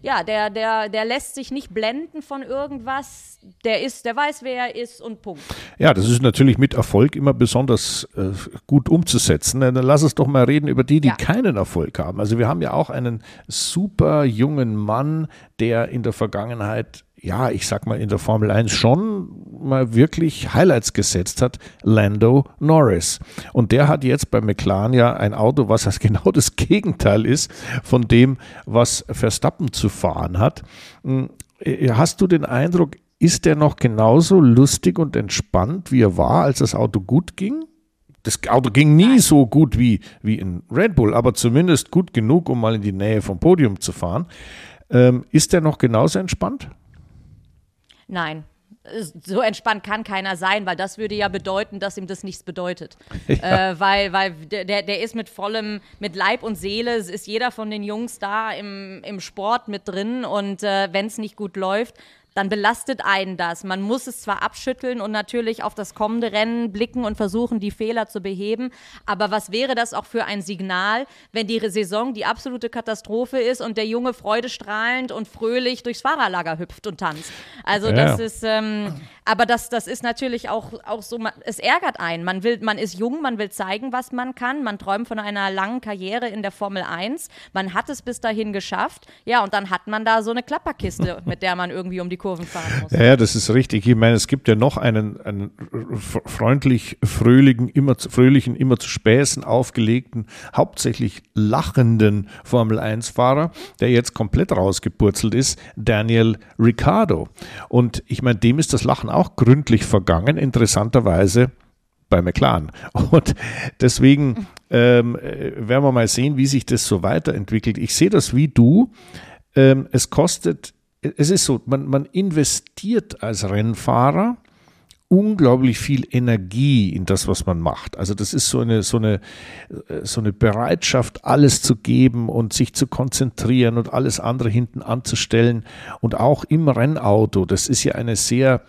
ja, der, der, der lässt sich nicht blenden von irgendwas. Der ist, der weiß, wer er ist und Punkt. Ja, das ist natürlich mit Erfolg immer besonders äh, gut umzusetzen. Dann lass uns doch mal reden über die, die ja. keinen Erfolg haben. Also wir haben ja auch einen super jungen Mann, der in der Vergangenheit ja, ich sag mal, in der Formel 1 schon mal wirklich Highlights gesetzt hat, Lando Norris. Und der hat jetzt bei McLaren ja ein Auto, was das genau das Gegenteil ist von dem, was Verstappen zu fahren hat. Hm, äh, hast du den Eindruck, ist der noch genauso lustig und entspannt, wie er war, als das Auto gut ging? Das Auto ging nie so gut wie, wie in Red Bull, aber zumindest gut genug, um mal in die Nähe vom Podium zu fahren. Ähm, ist der noch genauso entspannt? Nein, so entspannt kann keiner sein, weil das würde ja bedeuten, dass ihm das nichts bedeutet. Ja. Äh, weil weil der, der ist mit vollem, mit Leib und Seele, ist jeder von den Jungs da im, im Sport mit drin und äh, wenn es nicht gut läuft, dann belastet einen das. Man muss es zwar abschütteln und natürlich auf das kommende Rennen blicken und versuchen, die Fehler zu beheben, aber was wäre das auch für ein Signal, wenn die Saison die absolute Katastrophe ist und der Junge freudestrahlend und fröhlich durchs Fahrerlager hüpft und tanzt? Also ja. das ist, ähm, aber das, das ist natürlich auch, auch so, es ärgert einen. Man will, man ist jung, man will zeigen, was man kann, man träumt von einer langen Karriere in der Formel 1, man hat es bis dahin geschafft, ja, und dann hat man da so eine Klapperkiste, mit der man irgendwie um die Kurven fahren muss. Ja, das ist richtig. Ich meine, es gibt ja noch einen, einen freundlich fröhlichen, immer zu, fröhlichen, immer zu Späßen aufgelegten, hauptsächlich lachenden Formel 1-Fahrer, der jetzt komplett rausgepurzelt ist, Daniel Ricciardo. Und ich meine, dem ist das Lachen auch gründlich vergangen, interessanterweise bei McLaren. Und deswegen ähm, äh, werden wir mal sehen, wie sich das so weiterentwickelt. Ich sehe das wie du. Ähm, es kostet es ist so, man, man investiert als Rennfahrer unglaublich viel Energie in das, was man macht. Also das ist so eine, so eine, so eine Bereitschaft, alles zu geben und sich zu konzentrieren und alles andere hinten anzustellen. Und auch im Rennauto, das ist ja eine sehr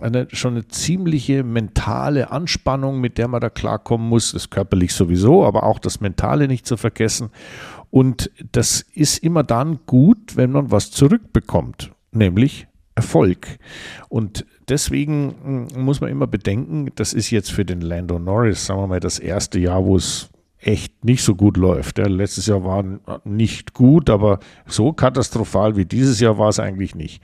eine, schon eine ziemliche mentale Anspannung, mit der man da klarkommen muss. Das körperlich sowieso, aber auch das Mentale nicht zu vergessen. Und das ist immer dann gut, wenn man was zurückbekommt, nämlich Erfolg. Und deswegen hm, muss man immer bedenken, das ist jetzt für den Lando Norris, sagen wir mal, das erste Jahr, wo es echt nicht so gut läuft. Ja, letztes Jahr war nicht gut, aber so katastrophal wie dieses Jahr war es eigentlich nicht.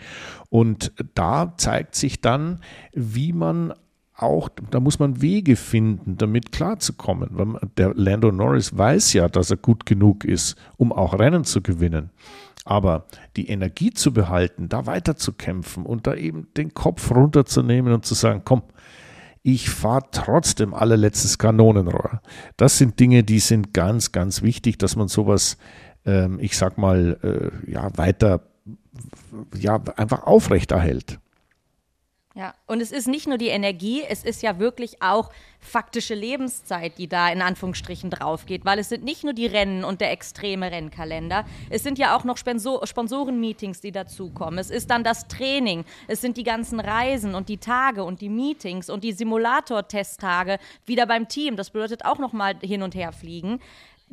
Und da zeigt sich dann, wie man auch, da muss man Wege finden, damit klarzukommen. Der Lando Norris weiß ja, dass er gut genug ist, um auch Rennen zu gewinnen. Aber die Energie zu behalten, da weiterzukämpfen und da eben den Kopf runterzunehmen und zu sagen, komm, ich fahre trotzdem allerletztes Kanonenrohr. Das sind Dinge, die sind ganz, ganz wichtig, dass man sowas, ähm, ich sag mal, äh, ja, weiter, ja, einfach aufrechterhält. Ja, und es ist nicht nur die Energie, es ist ja wirklich auch faktische Lebenszeit, die da in Anführungsstrichen draufgeht, weil es sind nicht nur die Rennen und der extreme Rennkalender, es sind ja auch noch Sponsorenmeetings, die dazukommen. Es ist dann das Training, es sind die ganzen Reisen und die Tage und die Meetings und die Simulator-Testtage wieder beim Team. Das bedeutet auch noch mal hin und her fliegen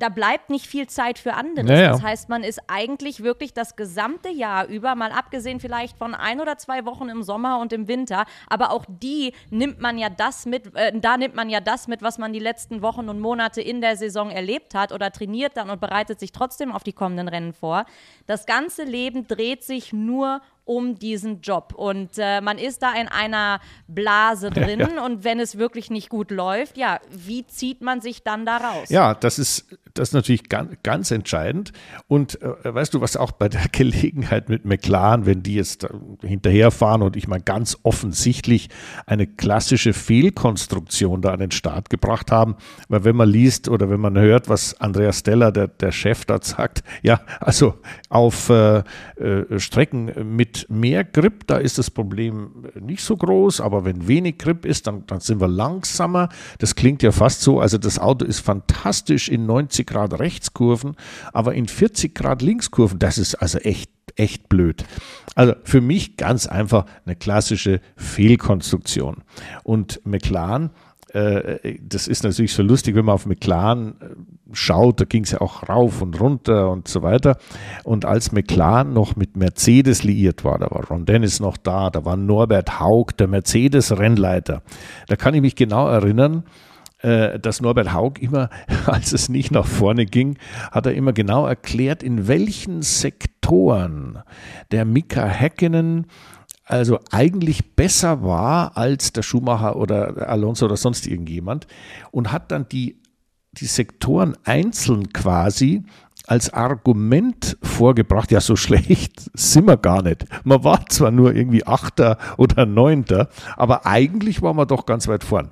da bleibt nicht viel Zeit für anderes. Naja. Das heißt, man ist eigentlich wirklich das gesamte Jahr über, mal abgesehen vielleicht von ein oder zwei Wochen im Sommer und im Winter, aber auch die nimmt man ja das mit, äh, da nimmt man ja das mit, was man die letzten Wochen und Monate in der Saison erlebt hat oder trainiert dann und bereitet sich trotzdem auf die kommenden Rennen vor. Das ganze Leben dreht sich nur um diesen Job. Und äh, man ist da in einer Blase drin ja. und wenn es wirklich nicht gut läuft, ja, wie zieht man sich dann da raus? Ja, das ist, das ist natürlich ganz, ganz entscheidend. Und äh, weißt du, was auch bei der Gelegenheit mit McLaren, wenn die jetzt hinterherfahren und ich meine ganz offensichtlich eine klassische Fehlkonstruktion da an den Start gebracht haben, weil wenn man liest oder wenn man hört, was Andreas Steller, der, der Chef, dort sagt, ja, also auf äh, äh Strecken mit mehr Grip, da ist das Problem nicht so groß, aber wenn wenig Grip ist, dann, dann sind wir langsamer. Das klingt ja fast so, also das Auto ist fantastisch in 90 Grad Rechtskurven, aber in 40 Grad Linkskurven, das ist also echt echt blöd. Also für mich ganz einfach eine klassische Fehlkonstruktion. Und McLaren äh, das ist natürlich so lustig, wenn man auf McLaren äh, schaut, da ging es ja auch rauf und runter und so weiter. Und als McLaren noch mit Mercedes liiert war, da war Ron Dennis noch da, da war Norbert Haug, der Mercedes-Rennleiter. Da kann ich mich genau erinnern, äh, dass Norbert Haug immer, als es nicht nach vorne ging, hat er immer genau erklärt, in welchen Sektoren der Mika Häkkinen also eigentlich besser war als der Schumacher oder Alonso oder sonst irgendjemand und hat dann die, die Sektoren einzeln quasi als Argument vorgebracht, ja, so schlecht sind wir gar nicht. Man war zwar nur irgendwie Achter oder Neunter, aber eigentlich war man doch ganz weit vorn.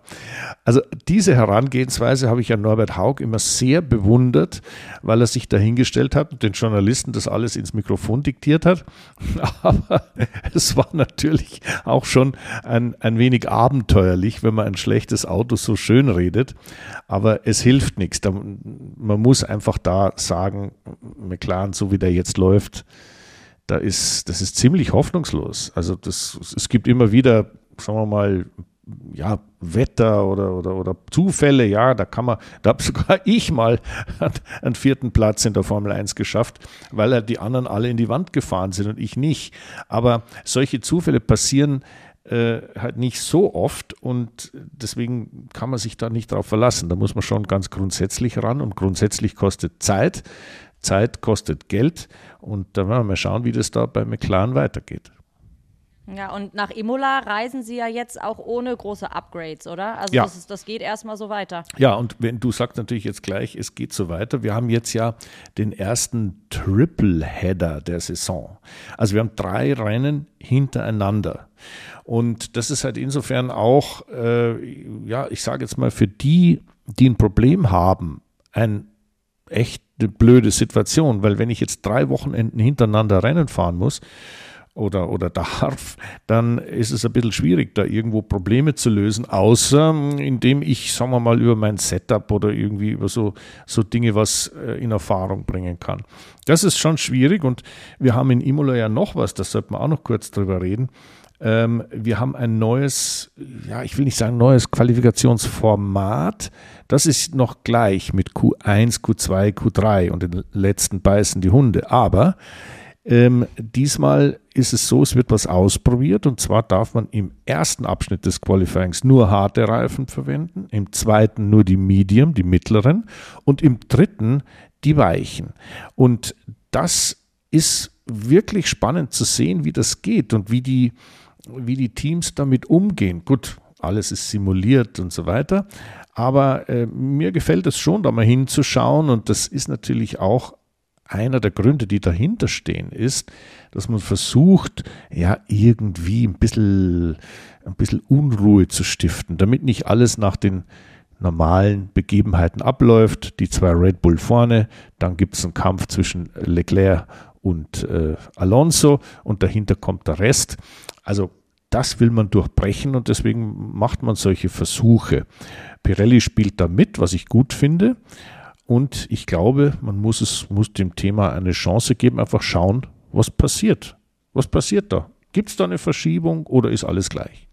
Also diese Herangehensweise habe ich an Norbert Haug immer sehr bewundert, weil er sich dahingestellt hat und den Journalisten das alles ins Mikrofon diktiert hat. Aber es war natürlich auch schon ein, ein wenig abenteuerlich, wenn man ein schlechtes Auto so schön redet. Aber es hilft nichts. Man muss einfach da sagen, McLaren, so wie der jetzt läuft, da ist, das ist ziemlich hoffnungslos. Also das, es gibt immer wieder, sagen wir mal, ja, Wetter oder, oder, oder Zufälle, ja, da kann man, da habe sogar ich mal einen vierten Platz in der Formel 1 geschafft, weil ja die anderen alle in die Wand gefahren sind und ich nicht. Aber solche Zufälle passieren äh, halt nicht so oft und deswegen kann man sich da nicht drauf verlassen. Da muss man schon ganz grundsätzlich ran und grundsätzlich kostet Zeit. Zeit kostet Geld und da werden wir mal schauen, wie das da bei McLaren weitergeht. Ja, und nach Imola reisen Sie ja jetzt auch ohne große Upgrades, oder? Also ja. das, ist, das geht erstmal so weiter. Ja, und wenn du sagst natürlich jetzt gleich, es geht so weiter. Wir haben jetzt ja den ersten Triple-Header der Saison. Also wir haben drei Rennen hintereinander. Und das ist halt insofern auch, äh, ja, ich sage jetzt mal, für die, die ein Problem haben, ein echt eine blöde Situation, weil wenn ich jetzt drei Wochenenden hintereinander Rennen fahren muss, oder, oder darf, dann ist es ein bisschen schwierig, da irgendwo Probleme zu lösen, außer indem ich, sagen wir mal, über mein Setup oder irgendwie über so, so Dinge was äh, in Erfahrung bringen kann. Das ist schon schwierig und wir haben in Imola ja noch was, das sollte man auch noch kurz drüber reden. Ähm, wir haben ein neues, ja, ich will nicht sagen neues Qualifikationsformat. Das ist noch gleich mit Q1, Q2, Q3 und den letzten beißen die Hunde. Aber ähm, diesmal ist es so, es wird was ausprobiert und zwar darf man im ersten Abschnitt des Qualifyings nur harte Reifen verwenden, im zweiten nur die Medium, die mittleren und im dritten die weichen. Und das ist wirklich spannend zu sehen, wie das geht und wie die, wie die Teams damit umgehen. Gut, alles ist simuliert und so weiter. Aber äh, mir gefällt es schon, da mal hinzuschauen und das ist natürlich auch einer der Gründe, die dahinter stehen, ist, dass man versucht, ja, irgendwie ein bisschen, ein bisschen Unruhe zu stiften, damit nicht alles nach den normalen Begebenheiten abläuft. Die zwei Red Bull vorne, dann gibt es einen Kampf zwischen Leclerc und äh, Alonso und dahinter kommt der Rest. Also das will man durchbrechen und deswegen macht man solche Versuche. Pirelli spielt da mit, was ich gut finde. Und ich glaube, man muss es, muss dem Thema eine Chance geben, einfach schauen, was passiert. Was passiert da? Gibt es da eine Verschiebung oder ist alles gleich?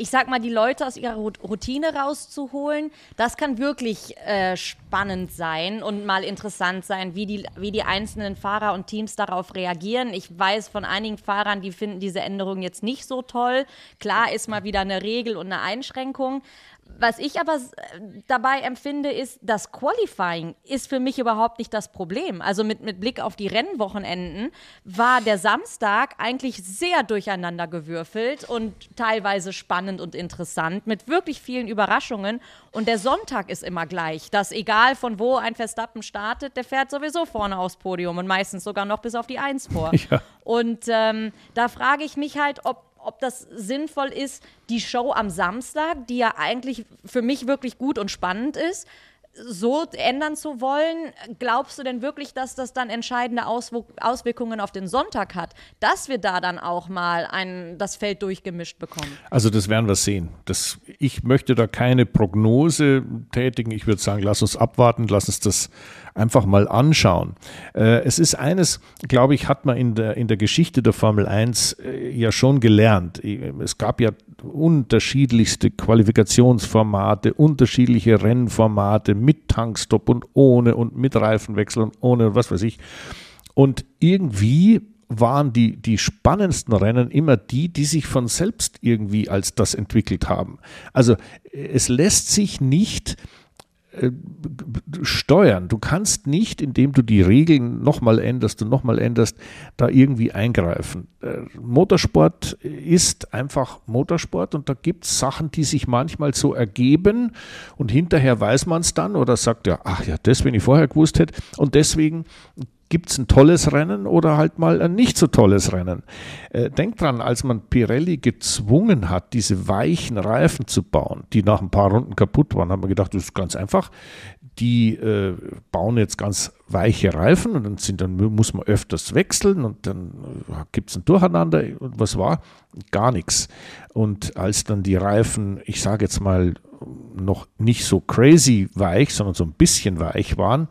ich sag mal, die Leute aus ihrer Routine rauszuholen, das kann wirklich äh, spannend sein und mal interessant sein, wie die, wie die einzelnen Fahrer und Teams darauf reagieren. Ich weiß von einigen Fahrern, die finden diese Änderung jetzt nicht so toll. Klar ist mal wieder eine Regel und eine Einschränkung, was ich aber dabei empfinde, ist, das Qualifying ist für mich überhaupt nicht das Problem. Also mit, mit Blick auf die Rennwochenenden war der Samstag eigentlich sehr durcheinander gewürfelt und teilweise spannend und interessant mit wirklich vielen Überraschungen. Und der Sonntag ist immer gleich, dass egal von wo ein Verstappen startet, der fährt sowieso vorne aufs Podium und meistens sogar noch bis auf die Eins vor. Ja. Und ähm, da frage ich mich halt, ob ob das sinnvoll ist, die Show am Samstag, die ja eigentlich für mich wirklich gut und spannend ist, so ändern zu wollen, glaubst du denn wirklich, dass das dann entscheidende Auswirkungen auf den Sonntag hat, dass wir da dann auch mal ein, das Feld durchgemischt bekommen? Also das werden wir sehen. Das, ich möchte da keine Prognose tätigen. Ich würde sagen, lass uns abwarten, lass uns das einfach mal anschauen. Äh, es ist eines, glaube ich, hat man in der, in der Geschichte der Formel 1 äh, ja schon gelernt. Es gab ja unterschiedlichste Qualifikationsformate, unterschiedliche Rennformate mit Tankstopp und ohne und mit Reifenwechsel und ohne was weiß ich. Und irgendwie waren die, die spannendsten Rennen immer die, die sich von selbst irgendwie als das entwickelt haben. Also es lässt sich nicht steuern. Du kannst nicht, indem du die Regeln nochmal änderst und nochmal änderst, da irgendwie eingreifen. Äh, Motorsport ist einfach Motorsport und da gibt es Sachen, die sich manchmal so ergeben und hinterher weiß man es dann oder sagt ja, ach ja, das, wenn ich vorher gewusst hätte. Und deswegen gibt es ein tolles Rennen oder halt mal ein nicht so tolles Rennen. Äh, denkt dran, als man Pirelli gezwungen hat, diese weichen Reifen zu bauen, die nach ein paar Runden kaputt waren, haben wir gedacht, das ist ganz einfach. Die äh, bauen jetzt ganz weiche Reifen und dann, sind, dann muss man öfters wechseln und dann äh, gibt es ein Durcheinander. Und was war? Gar nichts. Und als dann die Reifen, ich sage jetzt mal, noch nicht so crazy weich, sondern so ein bisschen weich waren,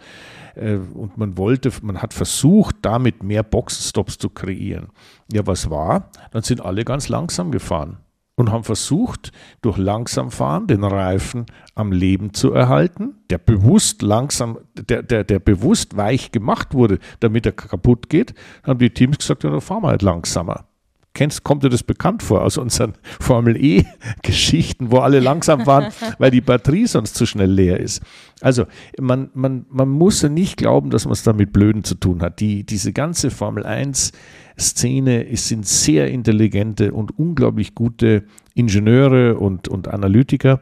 und man wollte, man hat versucht, damit mehr Boxenstops zu kreieren. Ja, was war? Dann sind alle ganz langsam gefahren und haben versucht, durch langsam fahren den Reifen am Leben zu erhalten, der bewusst langsam, der, der, der bewusst weich gemacht wurde, damit er kaputt geht, haben die Teams gesagt, ja, dann fahren wir halt langsamer. Kennst, kommt dir das bekannt vor aus unseren Formel E-Geschichten, wo alle langsam waren, weil die Batterie sonst zu schnell leer ist? Also, man, man, man muss ja nicht glauben, dass man es da mit Blöden zu tun hat. Die, diese ganze Formel 1-Szene sind sehr intelligente und unglaublich gute Ingenieure und, und Analytiker,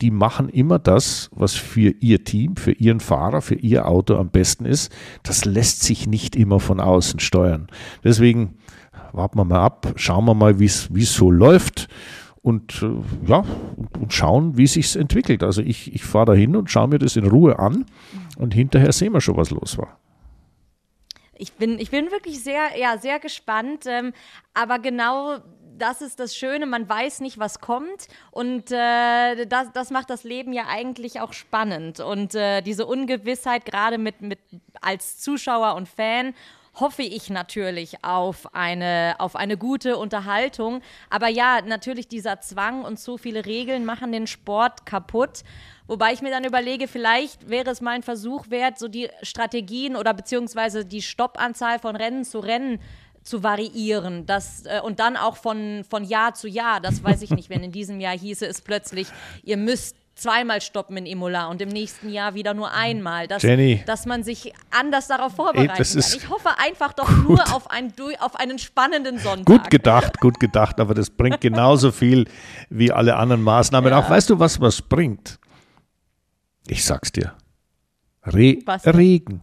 die machen immer das, was für ihr Team, für ihren Fahrer, für ihr Auto am besten ist. Das lässt sich nicht immer von außen steuern. Deswegen warten wir mal ab, schauen wir mal, wie es so läuft und äh, ja, und schauen, wie sich entwickelt. Also ich, ich fahre da hin und schaue mir das in Ruhe an und hinterher sehen wir schon, was los war. Ich bin, ich bin wirklich sehr, ja, sehr gespannt. Ähm, aber genau das ist das Schöne, man weiß nicht, was kommt. Und äh, das, das macht das Leben ja eigentlich auch spannend. Und äh, diese Ungewissheit, gerade mit, mit als Zuschauer und Fan, hoffe ich natürlich auf eine, auf eine gute Unterhaltung. Aber ja, natürlich dieser Zwang und so viele Regeln machen den Sport kaputt. Wobei ich mir dann überlege, vielleicht wäre es mal ein Versuch wert, so die Strategien oder beziehungsweise die Stoppanzahl von Rennen zu Rennen zu variieren. Das, äh, und dann auch von, von Jahr zu Jahr. Das weiß ich nicht, wenn in diesem Jahr hieße es plötzlich, ihr müsst zweimal stoppen in Imola und im nächsten Jahr wieder nur einmal. Dass, Jenny. dass man sich anders darauf vorbereiten Ey, kann. Ich hoffe einfach doch nur auf, ein, auf einen spannenden Sonntag. Gut gedacht, gut gedacht, aber das bringt genauso viel wie alle anderen Maßnahmen. Auch weißt du, was was bringt? Ich sag's dir. Re? Regen.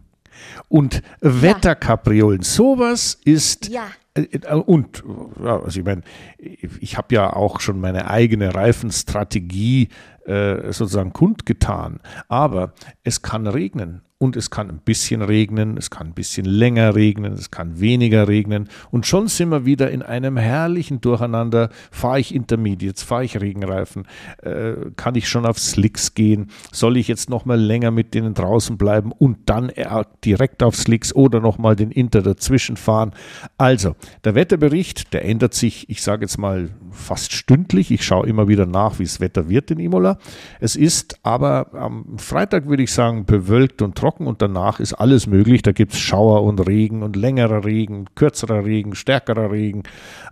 Und Wetterkapriolen, sowas ist Ja. Äh, Und, ja, also ich meine, ich habe ja auch schon meine eigene Reifenstrategie äh, sozusagen kundgetan. Aber es kann regnen und es kann ein bisschen regnen, es kann ein bisschen länger regnen, es kann weniger regnen. Und schon sind wir wieder in einem herrlichen Durcheinander. Fahre ich Intermediates, fahre ich Regenreifen, äh, kann ich schon auf Slicks gehen? Soll ich jetzt nochmal länger mit denen draußen bleiben und dann äh, direkt auf Slicks oder nochmal den Inter dazwischen fahren? Also, der Wetterbericht, der ändert sich, ich sage jetzt mal fast stündlich. Ich schaue immer wieder nach, wie das Wetter wird in Imola. Es ist aber am Freitag, würde ich sagen, bewölkt und trocken und danach ist alles möglich. Da gibt es Schauer und Regen und längerer Regen, kürzerer Regen, stärkerer Regen.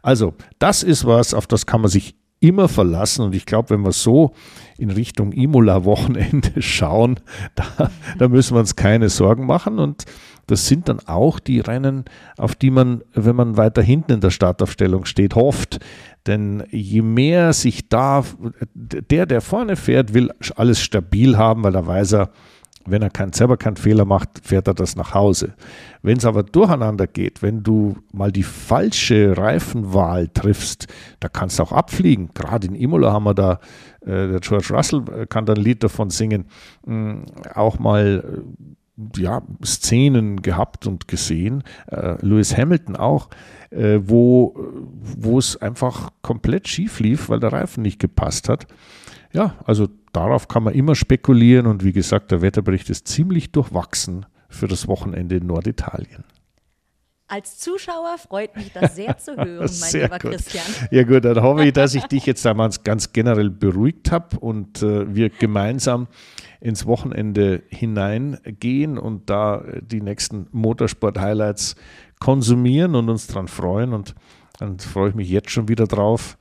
Also, das ist was, auf das kann man sich immer verlassen. Und ich glaube, wenn wir so in Richtung Imola-Wochenende schauen, da, da müssen wir uns keine Sorgen machen. Und das sind dann auch die Rennen, auf die man, wenn man weiter hinten in der Startaufstellung steht, hofft. Denn je mehr sich da, der, der vorne fährt, will alles stabil haben, weil da weiß er, wenn er kein, selber keinen Fehler macht, fährt er das nach Hause. Wenn es aber durcheinander geht, wenn du mal die falsche Reifenwahl triffst, da kannst du auch abfliegen. Gerade in Imola haben wir da, äh, der George Russell äh, kann da ein Lied davon singen, mh, auch mal äh, ja, Szenen gehabt und gesehen. Äh, Lewis Hamilton auch, äh, wo es einfach komplett schief lief, weil der Reifen nicht gepasst hat. Ja, also darauf kann man immer spekulieren und wie gesagt, der Wetterbericht ist ziemlich durchwachsen für das Wochenende in Norditalien. Als Zuschauer freut mich das sehr zu hören, mein Sehr lieber gut. Christian. Ja gut, dann hoffe ich, dass ich dich jetzt einmal ganz generell beruhigt habe und äh, wir gemeinsam ins Wochenende hineingehen und da äh, die nächsten Motorsport-Highlights konsumieren und uns dran freuen. Und dann freue ich mich jetzt schon wieder drauf,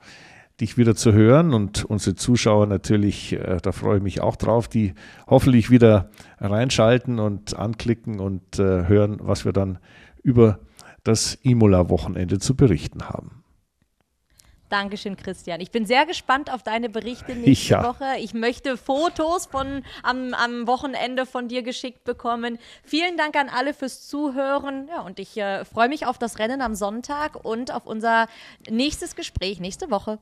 dich wieder zu hören und unsere Zuschauer natürlich, äh, da freue ich mich auch drauf, die hoffentlich wieder reinschalten und anklicken und äh, hören, was wir dann über das Imola-Wochenende zu berichten haben. Dankeschön, Christian. Ich bin sehr gespannt auf deine Berichte nächste ja. Woche. Ich möchte Fotos von, am, am Wochenende von dir geschickt bekommen. Vielen Dank an alle fürs Zuhören. Ja, und ich äh, freue mich auf das Rennen am Sonntag und auf unser nächstes Gespräch nächste Woche.